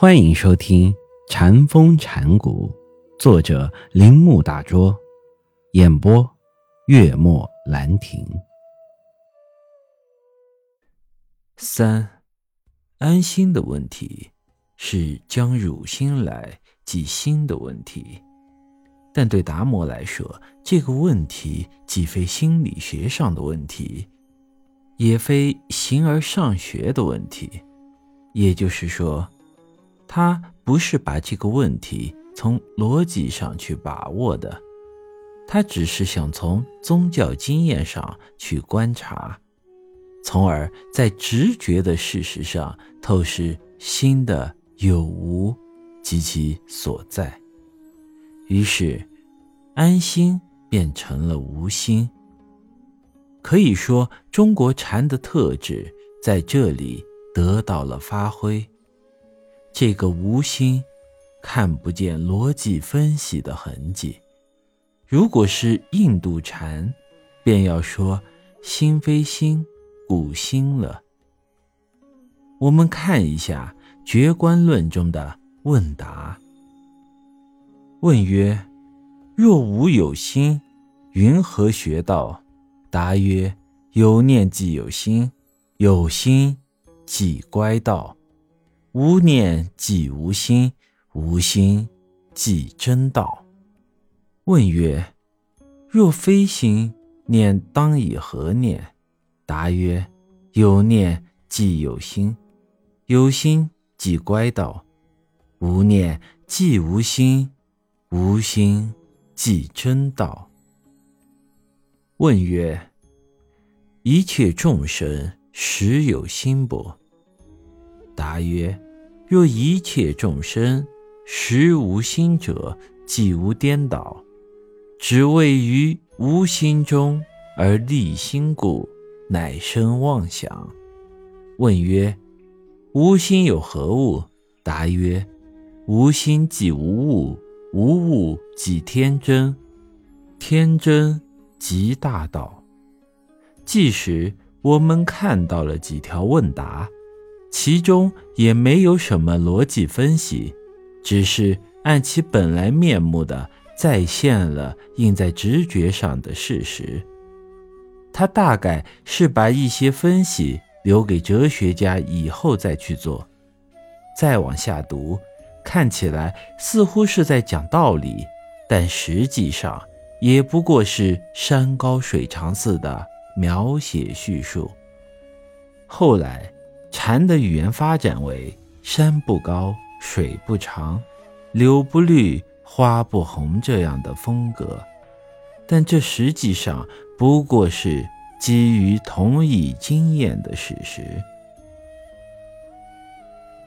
欢迎收听《禅风禅谷，作者铃木大拙，演播月末兰亭。三，安心的问题是将汝心来即心的问题，但对达摩来说，这个问题既非心理学上的问题，也非形而上学的问题，也就是说。他不是把这个问题从逻辑上去把握的，他只是想从宗教经验上去观察，从而在直觉的事实上透视心的有无及其所在。于是，安心变成了无心。可以说，中国禅的特质在这里得到了发挥。这个无心，看不见逻辑分析的痕迹。如果是印度禅，便要说心非心，故心了。我们看一下《觉观论》中的问答。问曰：若无有心，云何学道？答曰：有念即有心，有心即乖道。无念即无心，无心即真道。问曰：若非心，念当以何念？答曰：有念即有心，有心即乖道。无念即无心，无心即真道。问曰：一切众生实有心不？答曰。若一切众生实无心者，即无颠倒；只为于无心中而立心故，乃生妄想。问曰：无心有何物？答曰：无心即无物，无物即天真，天真即大道。即使我们看到了几条问答。其中也没有什么逻辑分析，只是按其本来面目的再现了印在直觉上的事实。他大概是把一些分析留给哲学家以后再去做。再往下读，看起来似乎是在讲道理，但实际上也不过是山高水长似的描写叙述。后来。禅的语言发展为山不高，水不长，柳不绿，花不红这样的风格，但这实际上不过是基于同一经验的事实。《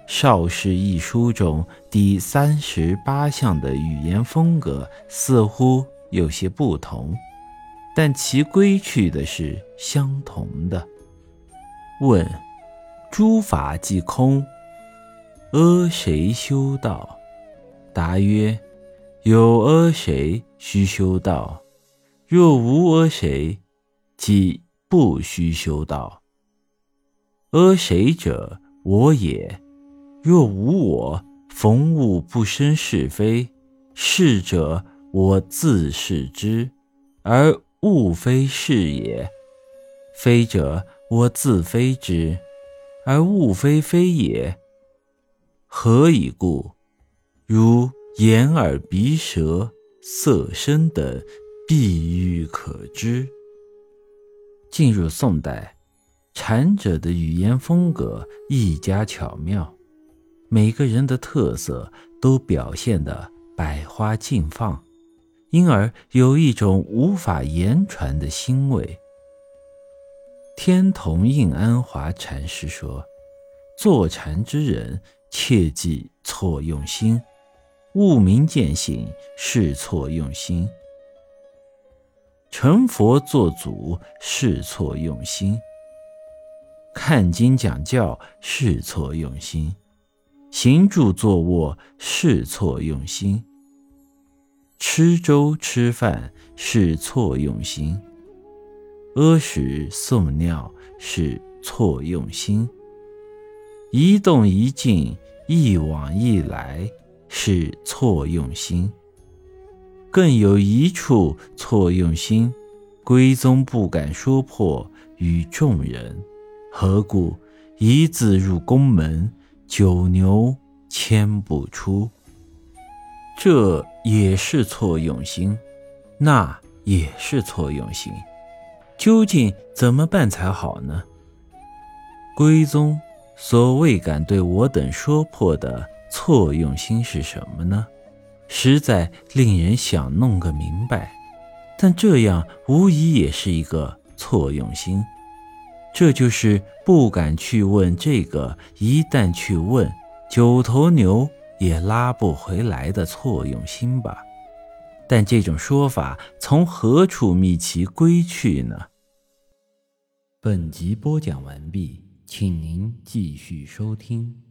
邵氏一书》中第三十八项的语言风格似乎有些不同，但其归去的是相同的。问。诸法即空，阿谁修道？答曰：有阿谁须修道？若无阿谁，即不须修道。阿谁者，我也。若无我，逢物不生是非。是者，我自是之，而物非是也；非者，我自非之。而物非非也，何以故？如眼耳鼻舌色声等，必欲可知。进入宋代，禅者的语言风格愈加巧妙，每个人的特色都表现得百花竞放，因而有一种无法言传的欣慰。天童应安华禅师说：“坐禅之人，切忌错用心；悟明见性，是错用心；成佛做祖，是错用心；看经讲教，是错用心；行住坐卧，是错用心；吃粥吃饭，是错用心。”阿屎送尿是错用心，一动一静一往一来是错用心。更有一处错用心，归宗不敢说破与众人，何故一字入宫门，九牛牵不出？这也是错用心，那也是错用心。究竟怎么办才好呢？归宗所谓敢对我等说破的错用心是什么呢？实在令人想弄个明白。但这样无疑也是一个错用心。这就是不敢去问这个，一旦去问，九头牛也拉不回来的错用心吧。但这种说法从何处觅其归去呢？本集播讲完毕，请您继续收听。